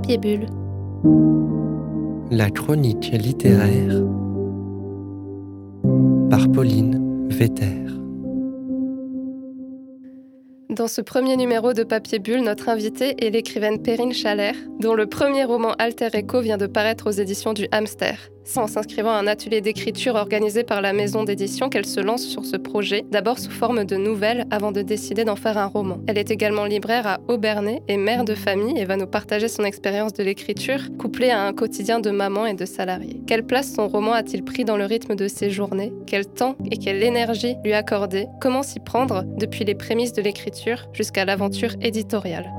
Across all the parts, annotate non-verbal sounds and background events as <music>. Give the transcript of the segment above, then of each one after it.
Papier Bulle. La chronique littéraire par Pauline Vetter. Dans ce premier numéro de Papier Bulle, notre invitée est l'écrivaine Perrine Chalère, dont le premier roman Alter Echo vient de paraître aux éditions du Hamster en s'inscrivant à un atelier d'écriture organisé par la maison d'édition qu'elle se lance sur ce projet, d'abord sous forme de nouvelles avant de décider d'en faire un roman. Elle est également libraire à Aubernay et mère de famille et va nous partager son expérience de l'écriture, couplée à un quotidien de maman et de salarié. Quelle place son roman a-t-il pris dans le rythme de ses journées? Quel temps et quelle énergie lui accorder? Comment s'y prendre depuis les prémices de l'écriture jusqu'à l'aventure éditoriale?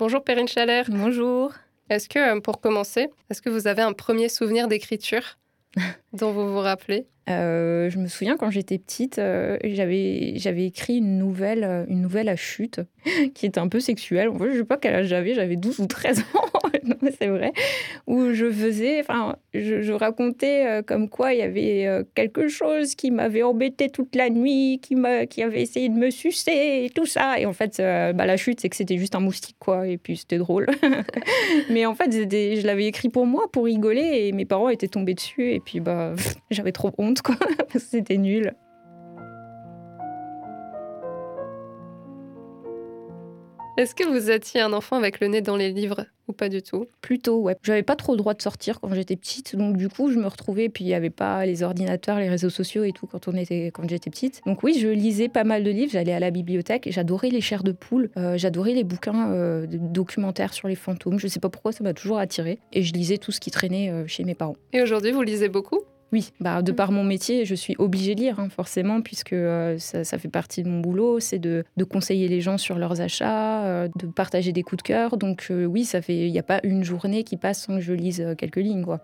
Bonjour Perrine Chalère. Bonjour. Est-ce que, euh, pour commencer, est-ce que vous avez un premier souvenir d'écriture? <laughs> dont vous vous rappelez euh, je me souviens quand j'étais petite, euh, j'avais j'avais écrit une nouvelle une nouvelle à chute <laughs> qui était un peu sexuelle. En fait, je sais pas quel âge j'avais, j'avais 12 ou 13 ans. <laughs> c'est vrai, où je faisais, enfin, je, racontais euh, comme quoi il y avait euh, quelque chose qui m'avait embêté toute la nuit, qui, qui avait essayé de me sucer et tout ça. Et en fait, euh, bah, la chute, c'est que c'était juste un moustique, quoi, et puis c'était drôle. <laughs> Mais en fait, je l'avais écrit pour moi, pour rigoler, et mes parents étaient tombés dessus, et puis bah, <laughs> j'avais trop honte, quoi, parce <laughs> que c'était nul. Est-ce que vous étiez un enfant avec le nez dans les livres ou pas du tout? Plutôt, ouais. J'avais pas trop le droit de sortir quand j'étais petite, donc du coup, je me retrouvais, puis il n'y avait pas les ordinateurs, les réseaux sociaux et tout quand, on était, quand j'étais petite. Donc oui, je lisais pas mal de livres, j'allais à la bibliothèque, j'adorais les chairs de poule, euh, j'adorais les bouquins euh, documentaires sur les fantômes, je sais pas pourquoi, ça m'a toujours attiré, et je lisais tout ce qui traînait euh, chez mes parents. Et aujourd'hui, vous lisez beaucoup? Oui, bah, de par mon métier, je suis obligée de lire, hein, forcément, puisque euh, ça, fait partie de mon boulot, c'est de, conseiller les gens sur leurs achats, euh, de partager des coups de cœur. Donc euh, oui, ça fait, il n'y a pas une journée qui passe sans que je lise quelques lignes, quoi.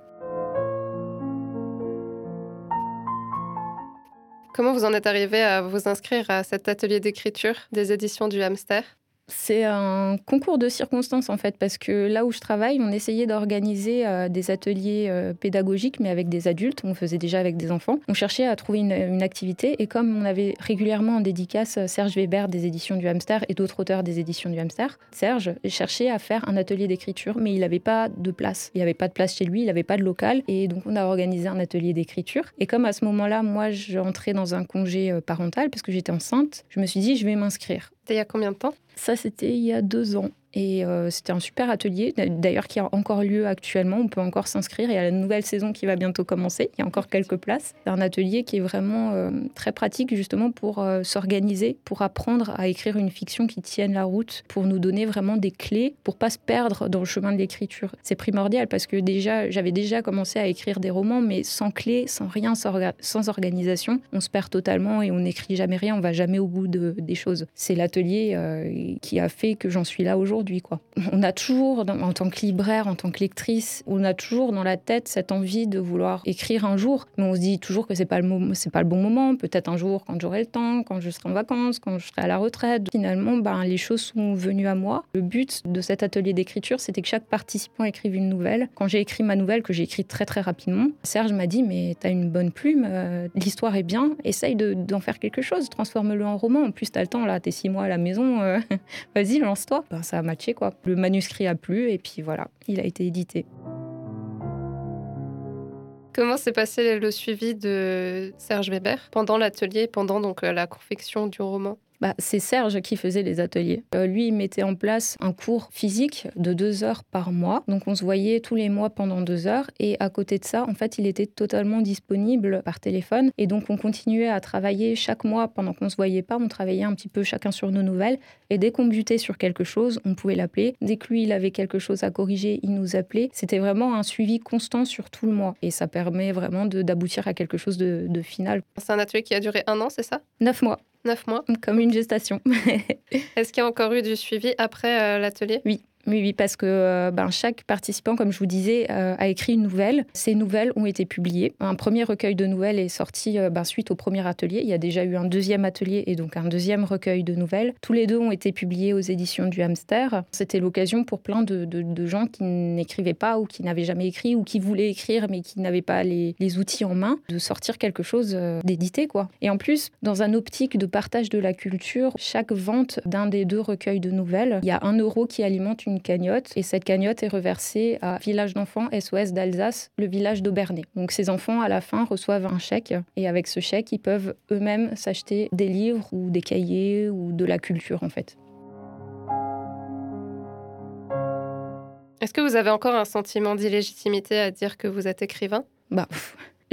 Comment vous en êtes arrivé à vous inscrire à cet atelier d'écriture des éditions du Hamster? C'est un concours de circonstances en fait, parce que là où je travaille, on essayait d'organiser euh, des ateliers euh, pédagogiques, mais avec des adultes. On faisait déjà avec des enfants. On cherchait à trouver une, activité, et comme on avait régulièrement en dédicace euh, Serge Weber des éditions du Hamster et d'autres auteurs des éditions du Hamster, Serge cherchait à faire un atelier d'écriture, mais il n'avait pas de place. Il n'y avait pas de place chez lui, il n'avait pas de local, et donc on a organisé un atelier d'écriture. Et comme à ce moment-là, moi, j'entrais dans un congé parental parce que j'étais enceinte, je me suis dit, je vais m'inscrire. C'était il y a combien de temps? Ça, c'était il y a deux ans. Et euh, c'était un super atelier, d'ailleurs qui a encore lieu actuellement. On peut encore s'inscrire. Y a la nouvelle saison qui va bientôt commencer. Il y a encore quelques places. C'est un atelier qui est vraiment euh, très pratique justement pour euh, s'organiser, pour apprendre à écrire une fiction qui tienne la route, pour nous donner vraiment des clés pour pas se perdre dans le chemin de l'écriture. C'est primordial parce que déjà, j'avais déjà commencé à écrire des romans, mais sans clés, sans rien, sans, organisation, on se perd totalement et on n'écrit jamais rien. On va jamais au bout de, des choses. C'est l'atelier qui a fait que j'en suis là aujourd'hui <laughs> On a toujours, en tant que libraire, en tant que lectrice, on a toujours dans la tête cette envie de vouloir écrire un jour, mais on se dit toujours que c'est pas le pas le bon moment. Peut-être un jour quand j'aurai le temps, quand je serai en vacances, quand je serai à la retraite. Finalement, ben, les choses sont venues à moi. Le but de cet atelier d'écriture, c'était que chaque participant écrive une nouvelle. Quand j'ai écrit ma nouvelle, que j'ai écrite très très rapidement, Serge m'a dit mais t'as une bonne plume, euh, l'histoire est bien, essaye d'en faire quelque chose, transforme-le en roman. En plus t'as le temps là, t'es six mois à la maison, euh, <laughs> vas-y lance-toi. Ben, ça m'a Le manuscrit a plu et puis voilà, il a été édité. Comment s'est passé le suivi de Serge Weber pendant l'atelier, pendant donc euh, la confection du roman? Bah, c'est Serge qui faisait les ateliers. Euh, lui, il mettait en place un cours physique de deux heures par mois. Donc, on se voyait tous les mois pendant deux heures. Et à côté de ça, en fait, il était totalement disponible par téléphone. Et donc, on continuait à travailler chaque mois pendant qu'on ne se voyait pas. On travaillait un petit peu chacun sur nos nouvelles. Et dès qu'on butait sur quelque chose, on pouvait l'appeler. Dès que lui, il avait quelque chose à corriger, il nous appelait. C'était vraiment un suivi constant sur tout le mois. Et ça permet vraiment d'aboutir à quelque chose de, de final. C'est un atelier qui a duré un an, c'est ça? Neuf mois. Neuf mois. Comme une gestation. Est-ce qu'il y a encore eu du suivi après euh, l'atelier? Oui, Oui, oui, parce que euh, ben, chaque participant, comme je vous disais, euh, a écrit une nouvelle. Ces nouvelles ont été publiées. Un premier recueil de nouvelles est sorti euh, ben, suite au premier atelier. Il y a déjà eu un deuxième atelier et donc un deuxième recueil de nouvelles. Tous les deux ont été publiés aux éditions du Hamster. C'était l'occasion pour plein de, gens qui n'écrivaient pas ou qui n'avaient jamais écrit ou qui voulaient écrire mais qui n'avaient pas les, les, outils en main de sortir quelque chose d'édité. quoi. Et en plus, dans un optique de partage de la culture, chaque vente d'un des deux recueils de nouvelles, il y a un euro qui alimente une cagnotte et cette cagnotte est reversée à Village d'enfants SOS d'Alsace, le village d'Aubernay. Donc ces enfants à la fin reçoivent un chèque et avec ce chèque ils peuvent eux-mêmes s'acheter des livres ou des cahiers ou de la culture en fait. Est-ce que vous avez encore un sentiment d'illégitimité à dire que vous êtes écrivain? Bah,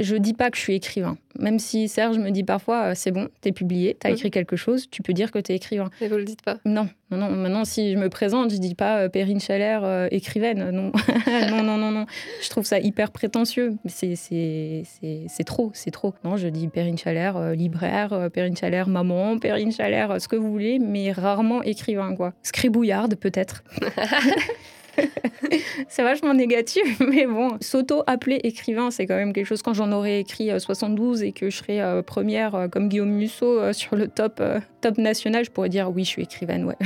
je dis pas que je suis écrivain. Même si Serge me dit parfois, euh, c'est bon, t'es publié, t'as as mhm. écrit quelque chose, tu peux dire que t'es écrivain. Et vous le dites pas Non, non, non. Maintenant, si je me présente, je dis pas euh, Perrine Chalère, euh, écrivaine. Non. <laughs> non, non, non, non. Je trouve ça hyper prétentieux. C'est, c'est, trop, c'est trop. Non, je dis Perrine Chalère, libraire, Perrine Chalère, maman, Perrine Chalère, ce que vous voulez, mais rarement écrivain, quoi. Scribouillarde, peut-être. <laughs> <laughs> c'est vachement négatif, <laughs> mais bon, s'auto-appeler écrivain, c'est quand même quelque chose. Quand j'en aurais écrit 72 euh, et que je serais euh, première euh, comme Guillaume Musso <laughs> sur le top, top national, je pourrais dire oui, je suis écrivaine, ouais.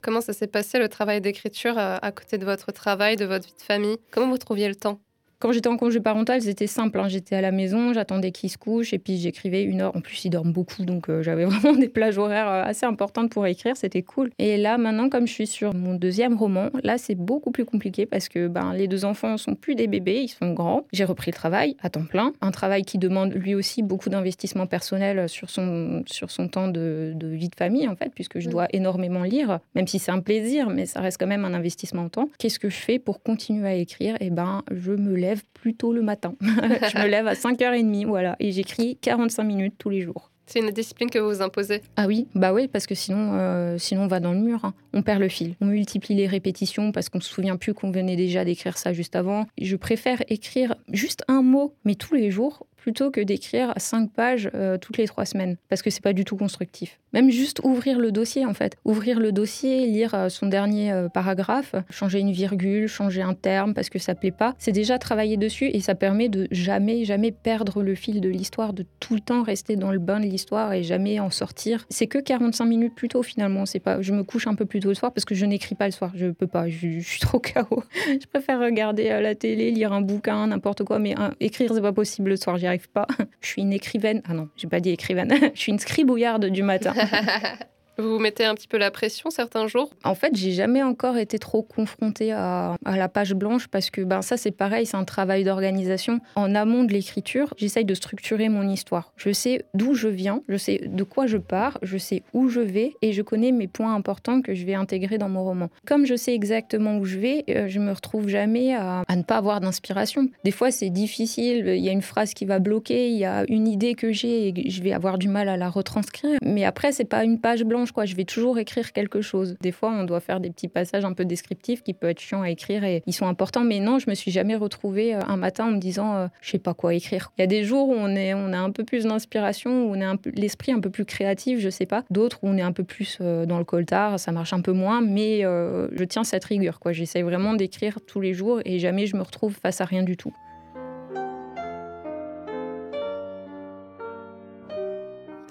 Comment ça s'est passé le travail d'écriture à côté de votre travail, de votre vie de famille? Comment vous trouviez le temps? Quand j'étais en congé parental, c'était simple. Hein. J'étais à la maison, j'attendais qu'il se couche et puis j'écrivais une heure. En plus, ils dorment beaucoup, donc euh, j'avais <laughs> vraiment des plages horaires euh, assez importantes pour écrire. C'était cool. Et là, maintenant, comme je suis sur mon deuxième roman, là, c'est beaucoup plus compliqué parce que ben, les deux enfants sont plus des bébés, ils sont grands. J'ai repris le travail à temps plein. Un travail qui demande lui aussi beaucoup d'investissement personnel sur son, sur son temps de, de, vie de famille, en fait, puisque je dois énormément lire, même si c'est un plaisir, mais ça reste quand même un investissement en temps. Qu'est-ce que je fais pour continuer à écrire? Eh ben, je me lève plus tôt le matin. <laughs> je me lève à 5h30, voilà, et j'écris 45 minutes tous les jours. C'est une discipline que vous imposez Ah oui, bah oui, parce que sinon, euh, sinon on va dans le mur. Hein. On perd le fil. On multiplie les répétitions parce qu'on se souvient plus qu'on venait déjà d'écrire ça juste avant. Je préfère écrire juste un mot, mais tous les jours, plutôt que d'écrire cinq pages euh, toutes les trois semaines, parce que c'est pas du tout constructif. Même juste ouvrir le dossier, en fait. Ouvrir le dossier, lire euh, son dernier euh, paragraphe, changer une virgule, changer un terme parce que ça plaît pas, c'est déjà travailler dessus et ça permet de jamais, jamais perdre le fil de l'histoire, de tout le temps rester dans le bain de l'histoire et jamais en sortir. C'est que 45 minutes plus tôt finalement. C'est pas, je me couche un peu plus tôt le soir parce que je n'écris pas le soir. Je peux pas, je, suis trop <laughs> chaos. je préfère regarder la télé, lire un bouquin, n'importe quoi, mais écrire c'est pas possible le soir pas. <laughs> Je suis une écrivaine. Ah non, j'ai pas dit écrivaine. <laughs> je suis une scribouillarde du matin. <laughs> Vous vous mettez un petit peu la pression certains jours En fait, j'ai jamais encore été trop confrontée à, la page blanche parce que ben, ça, c'est pareil, c'est un travail d'organisation. En amont de l'écriture, j'essaye de structurer mon histoire. Je sais d'où je viens, je sais de quoi je pars, je sais où je vais et je connais mes points importants que je vais intégrer dans mon roman. Comme je sais exactement où je vais, euh, je me retrouve jamais à, à ne pas avoir d'inspiration. Des fois, c'est difficile, il y a une phrase qui va bloquer, il y a une idée que j'ai et je vais avoir du mal à la retranscrire. Mais après, c'est pas une page blanche quoi. Je vais toujours écrire quelque chose. Des fois, on doit faire des petits passages un peu descriptifs qui peuvent être chiants à écrire et ils sont importants. Mais non, je me suis jamais retrouvée euh, un matin en me disant, euh, je sais pas quoi écrire. Il y a des jours où on est, on a un peu plus d'inspiration, où on a l'esprit un peu plus créatif, je sais pas. D'autres où on est un peu plus euh, dans le coltard, ça marche un peu moins. Mais je tiens cette rigueur, quoi. J'essaie vraiment d'écrire tous les jours et jamais je me retrouve face à rien du tout.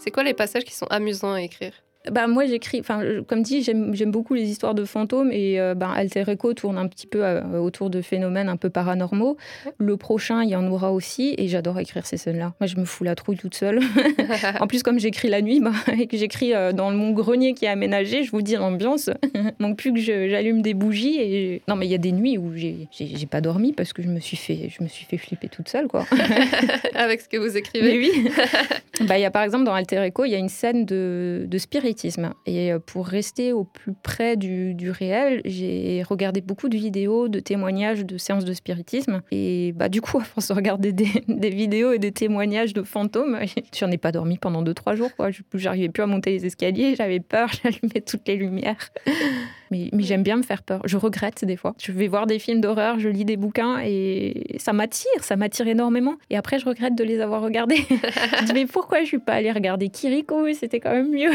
C'est quoi les passages qui sont amusants à écrire? Bah, moi, j'écris, enfin, comme dit, j'aime beaucoup les histoires de fantômes et euh, bah, Alter Echo tourne un petit peu euh, autour de phénomènes un peu paranormaux. Le prochain, il y en aura aussi et j'adore écrire ces scènes-là. Moi, je me fous la trouille toute seule. <laughs> en plus, comme j'écris la nuit bah, et que j'écris euh, dans mon grenier qui est aménagé, je vous dis l'ambiance. <laughs> manque plus que j'allume des bougies et non, mais il y a des nuits où j'ai pas dormi parce que je me suis fait, je me suis fait flipper toute seule, quoi. <laughs> Avec ce que vous écrivez. oui. bah, il y a par exemple dans Alter Echo, il y a une scène de, de spirit et euh, pour rester au plus près du, réel, j'ai regardé beaucoup de vidéos, de témoignages de séances de spiritisme. Et bah, du coup, <laughs> à force de regarder des, vidéos et des témoignages de fantômes, <laughs> j'en ai pas dormi pendant 2-3 jours. J'arrivais plus à monter les escaliers, j'avais peur, <laughs> j'allumais toutes les lumières. Mais, j'aime bien me faire peur. Je regrette des fois. Je vais voir des films d'horreur, je lis des bouquins et ça m'attire, ça m'attire énormément. Et après, je regrette de les avoir regardés. je dis, mais pourquoi je suis pas allée regarder Kiriko? C'était quand même mieux.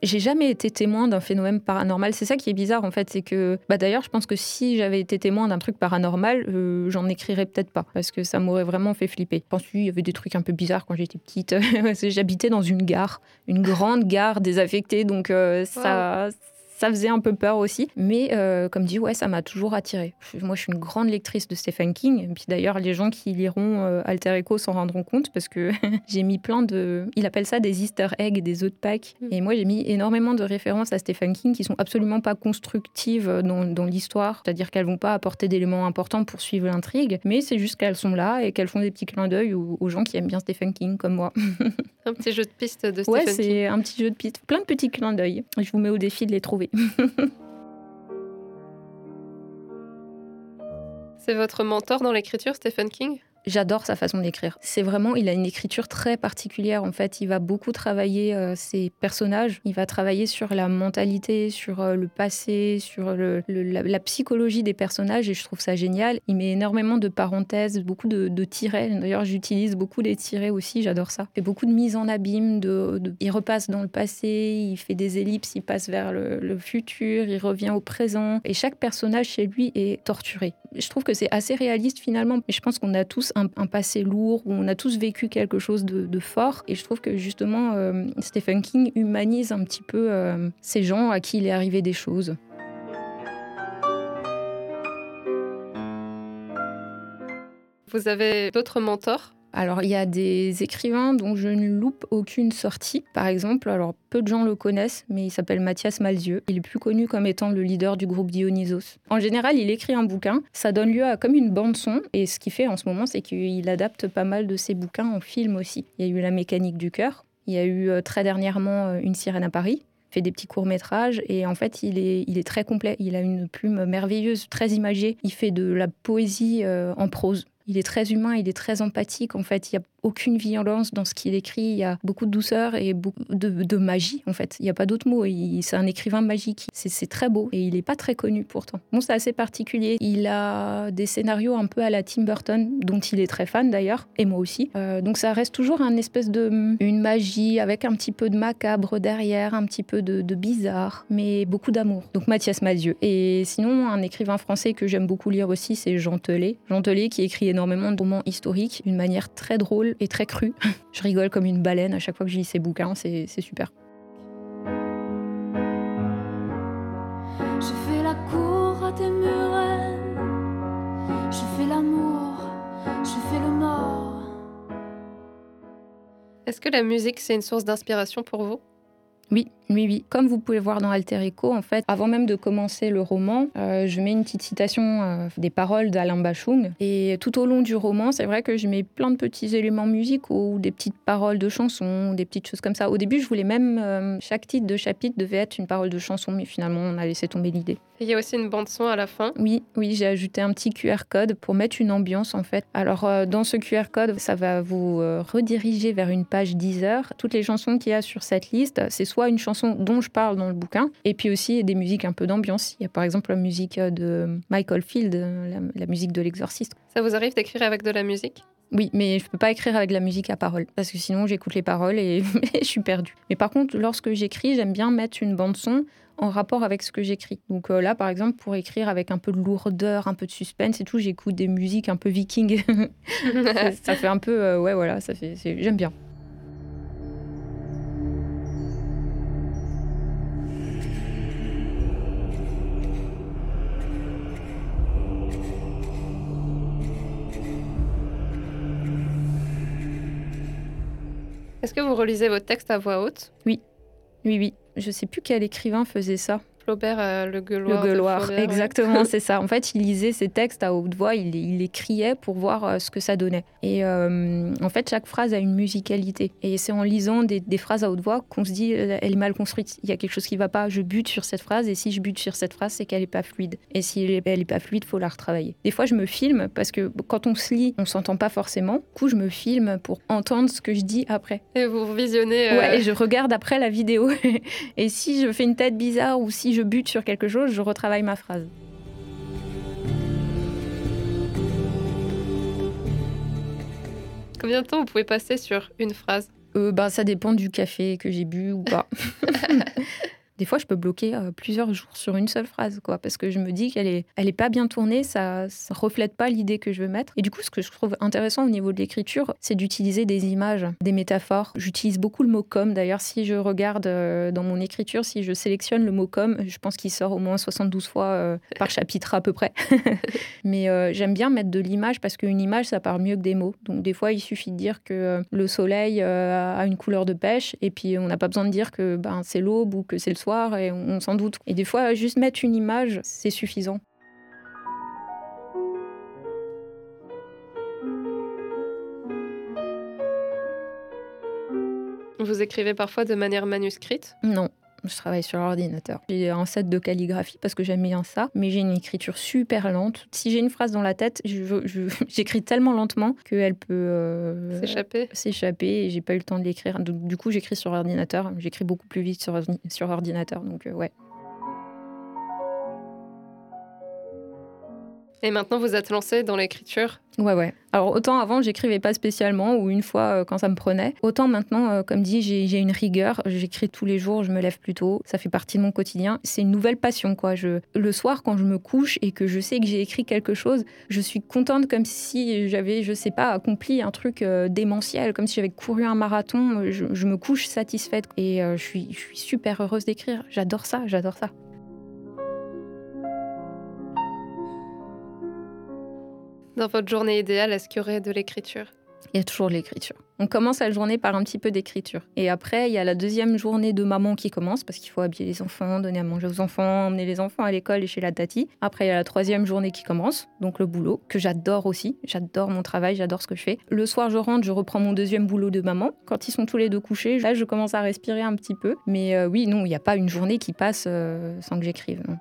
J'ai jamais été témoin d'un phénomène paranormal. C'est ça qui est bizarre en fait, c'est que bah d'ailleurs je pense que si j'avais été témoin d'un truc paranormal, euh, j'en écrirais peut-être pas parce que ça m'aurait vraiment fait flipper. Je pense qu'il y avait des trucs un peu bizarres quand j'étais petite. <laughs> J'habitais dans une gare, une grande gare désaffectée, donc euh, ça ça faisait un peu peur aussi. Mais euh, comme dit, ouais, ça m'a toujours attiré. Moi, je suis une grande lectrice de Stephen King. Et puis d'ailleurs, les gens qui liront euh, Alter Echo s'en rendront compte parce que <laughs> j'ai mis plein de. Il appelle ça des Easter eggs, des œufs de Pâques. Mm. Et moi, j'ai mis énormément de références à Stephen King qui sont absolument pas constructives dans, dans l'histoire. C'est-à-dire qu'elles vont pas apporter d'éléments importants pour suivre l'intrigue. Mais c'est juste qu'elles sont là et qu'elles font des petits clins d'œil aux, aux, gens qui aiment bien Stephen King comme moi. <laughs> un petit jeu de piste de Stephen ouais, King. Ouais, c'est un petit jeu de piste. Plein de petits clins d'œil. Je vous mets au défi de les trouver. <laughs> C'est votre mentor dans l'écriture, Stephen King? J'adore sa façon d'écrire. C'est vraiment, il a une écriture très particulière. En fait, il va beaucoup travailler euh, ses personnages. Il va travailler sur la mentalité, sur euh, le passé, sur la, psychologie des personnages. Et je trouve ça génial. Il met énormément de parenthèses, beaucoup de, de tirets. D'ailleurs, j'utilise beaucoup les tirets aussi. J'adore ça. Il fait beaucoup de mise en abîme. Il repasse dans le passé. Il fait des ellipses. Il passe vers le, le futur. Il revient au présent. Et chaque personnage chez lui est torturé. Je trouve que c'est assez réaliste finalement. Mais je pense qu'on a tous un, passé lourd, où on a tous vécu quelque chose de, de fort. Et je trouve que justement, euh, Stephen King humanise un petit peu euh, ces gens à qui il est arrivé des choses. Vous avez d'autres mentors? Alors, il y a des écrivains dont je ne loupe aucune sortie. Par exemple, alors peu de gens le connaissent, mais il s'appelle Mathias Malzieu. Il est plus connu comme étant le leader du groupe Dionysos. En général, il écrit un bouquin, ça donne lieu à comme une bande-son, et ce qu'il fait en ce moment, c'est qu'il adapte pas mal de ses bouquins en film aussi. Il y a eu La mécanique du cœur, il y a eu euh, très dernièrement euh, Une sirène à Paris, fait des petits courts-métrages et en fait il est, il est très complet. Il a une plume merveilleuse, très imagée. Il fait de la poésie euh, en prose. Il est très humain, il est très empathique. En fait, aucune violence dans ce qu'il écrit. Il y a beaucoup de douceur et beaucoup de, magie, en fait. Il n'y a pas d'autre mot. C'est un écrivain magique. C'est très beau et il n'est pas très connu pourtant. Bon, c'est assez particulier. Il a des scénarios un peu à la Tim Burton, dont il est très fan d'ailleurs, et moi aussi. Euh, donc ça reste toujours un espèce de une magie avec un petit peu de macabre derrière, un petit peu de, bizarre, mais beaucoup d'amour. Donc Mathias Malzieu. Et sinon, un écrivain français que j'aime beaucoup lire aussi, c'est Jean Telet. Jean Telet qui écrit énormément de romans historiques d'une manière très drôle et très crue. <laughs> Je rigole comme une baleine à chaque fois que je lis ses bouquins, c'est super. Je fais la cour à tes murennes, je fais l'amour, je fais le mort. Est-ce que la musique, c'est une source d'inspiration pour vous? Oui, oui, oui. Comme vous pouvez voir dans Alter Echo, en fait, avant même de commencer le roman, euh, je mets une petite citation euh, des paroles d'Alain Bachung. Et tout au long du roman, c'est vrai que je mets plein de petits éléments musicaux, des petites paroles de chansons, des petites choses comme ça. Au début, je voulais même. Euh, chaque titre de chapitre devait être une parole de chanson, mais finalement, on a laissé tomber l'idée. Il y a aussi une bande-son à la fin. Oui, oui, j'ai ajouté un petit QR code pour mettre une ambiance, en fait. Alors, dans ce QR code, ça va vous rediriger vers une page Deezer. Toutes les chansons qu'il y a sur cette liste, c'est soit une chanson dont je parle dans le bouquin, et puis aussi des musiques un peu d'ambiance. Il y a par exemple la musique de Michael Field, la, la musique de l'exorciste. Ça vous arrive d'écrire avec de la musique? Oui, mais je peux pas écrire avec de la musique à parole parce que sinon j'écoute les paroles <laughs> et je suis perdue. Mais par contre, lorsque j'écris, j'aime bien mettre une bande son en rapport avec ce que j'écris. Donc euh, là, par exemple, pour écrire avec un peu de lourdeur, un peu de suspense et tout, j'écoute des musiques un peu viking. ça, <laughs> <laughs> ça, fait un peu, euh, ouais, voilà, ça fait, j'aime bien. Est-ce que vous relisez votre texte à voix haute? Oui, oui, oui. Je sais plus quel écrivain faisait ça. Flaubert, euh, le gueuloir. Le gueuloir, Flaubert, exactement, ouais. <laughs> c'est ça. En fait, il lisait ses textes à haute voix, il, il les criait pour voir euh, ce que ça donnait. Et euh, en fait, chaque phrase a une musicalité. Et c'est en lisant des, des, phrases à haute voix qu'on se dit, elle est mal construite, il y a quelque chose qui ne va pas, je bute sur cette phrase, et si je bute sur cette phrase, c'est qu'elle n'est pas fluide. Et si elle n'est pas fluide, il faut la retravailler. Des fois, je me filme, parce que quand on se lit, on ne s'entend pas forcément. Du coup, je me filme pour entendre ce que je dis après. Et vous visionnez... Euh... Ouais, et je regarde après la vidéo. <laughs> et si je fais une tête bizarre, ou si je bute sur quelque chose, je retravaille ma phrase. Combien de temps vous pouvez passer sur une phrase? Euh, bah, Ça dépend du café que j'ai bu ou pas. <laughs> Des fois, je peux bloquer euh, plusieurs jours sur une seule phrase, quoi, parce que je me dis qu'elle est, elle est pas bien tournée, ça, ça reflète pas l'idée que je veux mettre. Et du coup, ce que je trouve intéressant au niveau de l'écriture, c'est d'utiliser des images, des métaphores. J'utilise beaucoup le mot comme. D'ailleurs, si je regarde euh, dans mon écriture, si je sélectionne le mot comme, je pense qu'il sort au moins 72 fois euh, par chapitre à peu près. <laughs> Mais j'aime bien mettre de l'image parce qu'une image, ça part mieux que des mots. Donc des fois, il suffit de dire que le soleil a une couleur de pêche et puis on n'a pas besoin de dire que ben, c'est l'aube ou que c'est le soir et on, on s'en doute. Et des fois, juste mettre une image, c'est suffisant. Vous écrivez parfois de manière manuscrite? Non. Je travaille sur l'ordinateur. J'ai un set de calligraphie parce que j'aime bien ça, mais j'ai une écriture super lente. Si j'ai une phrase dans la tête, <laughs> j'écris tellement lentement qu'elle peut euh, S'échapper s'échapper et j'ai pas eu le temps de l'écrire. Du coup, j'écris sur ordinateur. J'écris beaucoup plus vite sur, sur ordinateur. Donc, euh, ouais. Et maintenant, vous êtes lancé dans l'écriture Ouais, ouais. Alors, autant avant, j'écrivais pas spécialement ou une fois euh, quand ça me prenait. Autant maintenant, euh, comme dit, j'ai une rigueur. J'écris tous les jours, je me lève plus tôt. Ça fait partie de mon quotidien. C'est une nouvelle passion, quoi. Le soir, quand je me couche et que je sais que j'ai écrit quelque chose, je suis contente comme si j'avais, je sais pas, accompli un truc euh, démentiel, comme si j'avais couru un marathon. Je, me couche satisfaite et je suis super heureuse d'écrire. J'adore ça, j'adore ça. Dans votre journée idéale, est-ce qu'il y aurait de l'écriture? Il y a toujours l'écriture. On commence la journée par un petit peu d'écriture. Et après, il y a la deuxième journée de maman qui commence parce qu'il faut habiller les enfants, donner à manger aux enfants, emmener les enfants à l'école et chez la tati. Après, il y a la troisième journée qui commence, donc le boulot, que j'adore aussi. J'adore mon travail, j'adore ce que je fais. Le soir, je rentre, je reprends mon deuxième boulot de maman. Quand ils sont tous les deux couchés, là, je commence à respirer un petit peu. Mais euh, oui, non, il n'y a pas une journée qui passe euh, sans que j'écrive. non.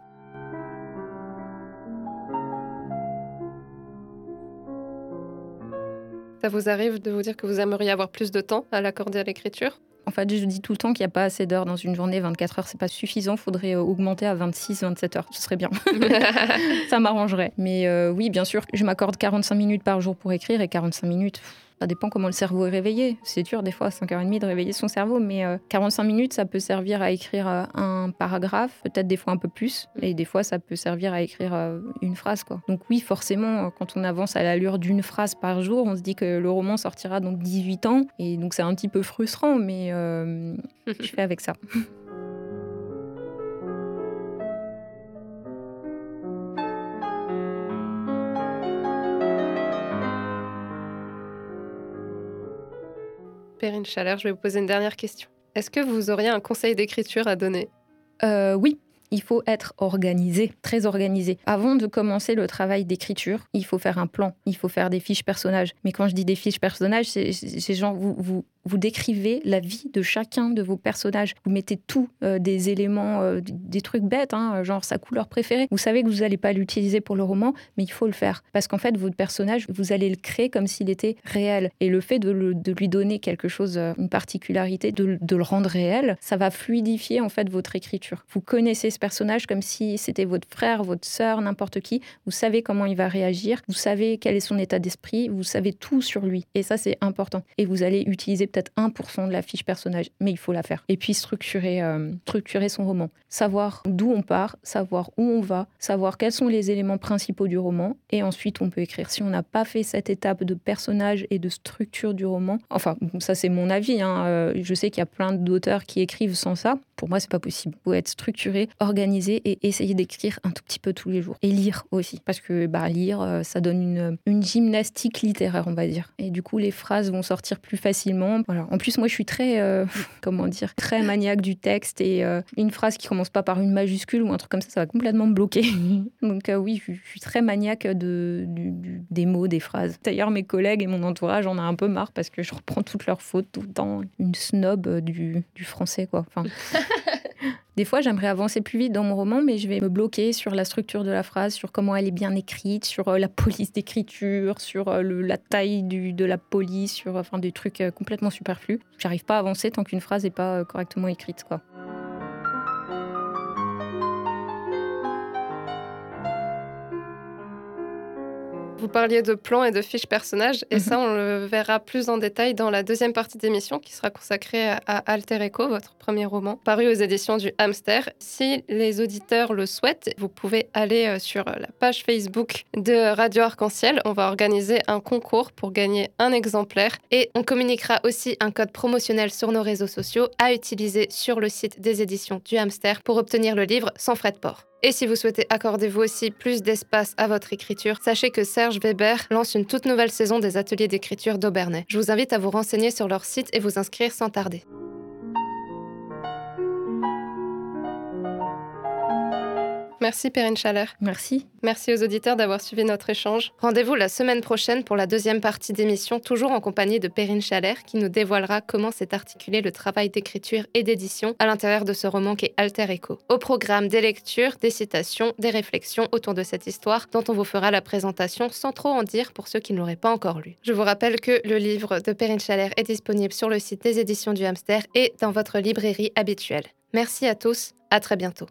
Ça vous arrive de vous dire que vous aimeriez avoir plus de temps à l'accorder à l'écriture? En fait, je dis tout le temps qu'il n'y a pas assez d'heures dans une journée. 24 heures, c'est pas suffisant. faudrait euh, augmenter à 26, 27 heures. Ce serait bien. <laughs> ça m'arrangerait. Mais euh, oui, bien sûr, je m'accorde 45 minutes par jour pour écrire et 45 minutes. pff, Ça dépend comment le cerveau est réveillé. C'est dur des fois à 5h30 de réveiller son cerveau, mais euh, 45 minutes, ça peut servir à écrire euh, un paragraphe, peut-être des fois un peu plus, et des fois ça peut servir à écrire euh, une phrase. Quoi. Donc oui, forcément, euh, quand on avance à l'allure d'une phrase par jour, on se dit que le roman sortira dans 18 ans, et donc c'est un petit peu frustrant, mais euh, je fais avec ça. <laughs> Perrine Chaleur, je vais vous poser une dernière question. Est-ce que vous auriez un conseil d'écriture à donner? Euh, oui, il faut être organisé, très organisé. Avant de commencer le travail d'écriture, il faut faire un plan, il faut faire des fiches personnages. Mais quand je dis des fiches personnages, c'est c'est genre vous, vous, vous décrivez la vie de chacun de vos personnages. Vous mettez tout, euh, des éléments, euh, des trucs bêtes, hein, genre sa couleur préférée. Vous savez que vous n'allez pas l'utiliser pour le roman, mais il faut le faire. Parce qu'en fait, votre personnage, vous allez le créer comme s'il était réel. Et le fait de, lui donner quelque chose, euh, une particularité, de, le- rendre réel, ça va fluidifier en fait votre écriture. Vous connaissez ce personnage comme si c'était votre frère, votre sœur, n'importe qui. Vous savez comment il va réagir, vous savez quel est son état d'esprit, vous savez tout sur lui. Et ça, c'est important. Et vous allez utiliser peut-être 1% de la fiche personnage, mais il faut la faire. Et puis structurer, euh, structurer son roman. Savoir d'où on part, savoir où on va, savoir quels sont les éléments principaux du roman. Et ensuite, on peut écrire. Si on n'a pas fait cette étape de personnage et de structure du roman, enfin, ça c'est mon avis. hein, euh, je sais qu'il y a plein d'auteurs qui écrivent sans ça. Pour moi, c'est pas possible. Il faut être structuré, organisé et essayer d'écrire un tout petit peu tous les jours. Et lire aussi. Parce que bah, lire, euh, ça donne une, une gymnastique littéraire, on va dire. Et du coup, les phrases vont sortir plus facilement. Voilà. En plus, moi, je suis très, euh, <laughs> comment dire, très maniaque du texte. Et euh, une phrase qui commence pas par une majuscule ou un truc comme ça, ça va complètement me bloquer. <laughs> Donc euh, oui, je, suis très maniaque de, des mots, des phrases. D'ailleurs, mes collègues et mon entourage en a un peu marre parce que je reprends toutes leurs fautes tout le temps. Une snob du, français, quoi. <laughs> des fois, j'aimerais avancer plus vite dans mon roman, mais je vais me bloquer sur la structure de la phrase, sur comment elle est bien écrite, sur euh, la <laughs> police d'écriture, sur euh, la taille de la police, sur euh, enfin, des trucs complètement superflus. J'arrive pas à avancer tant qu'une phrase n'est pas correctement écrite. Quoi. Vous parliez de plans et de fiches personnages, et ça, on le verra plus en détail dans la deuxième partie d'émission qui sera consacrée à Alter Echo, votre premier roman, paru aux éditions du Hamster. Si les auditeurs le souhaitent, vous pouvez aller euh, sur la page Facebook de Radio Arc-en-Ciel. On va organiser un concours pour gagner un exemplaire et on communiquera aussi un code promotionnel sur nos réseaux sociaux à utiliser sur le site des éditions du Hamster pour obtenir le livre sans frais de port. Et si vous souhaitez accorder vous aussi plus d'espace à votre écriture, sachez que Serge Weber lance une toute nouvelle saison des ateliers d'écriture d'Aubernay. Je vous invite à vous renseigner sur leur site et vous inscrire sans tarder. Merci Perrine Chalère. Merci. Merci aux auditeurs d'avoir suivi notre échange. Rendez-vous la semaine prochaine pour la deuxième partie d'émission, toujours en compagnie de Perrine Chalère, qui nous dévoilera comment s'est articulé le travail d'écriture et d'édition à l'intérieur de ce roman qui est Alter Echo. Au programme des lectures, des citations, des réflexions autour de cette histoire, dont on vous fera la présentation sans trop en dire pour ceux qui ne l'auraient pas encore lu. Je vous rappelle que le livre de Perrine Chalère est disponible sur le site des éditions du Hamster et dans votre librairie habituelle. Merci à tous, à très bientôt.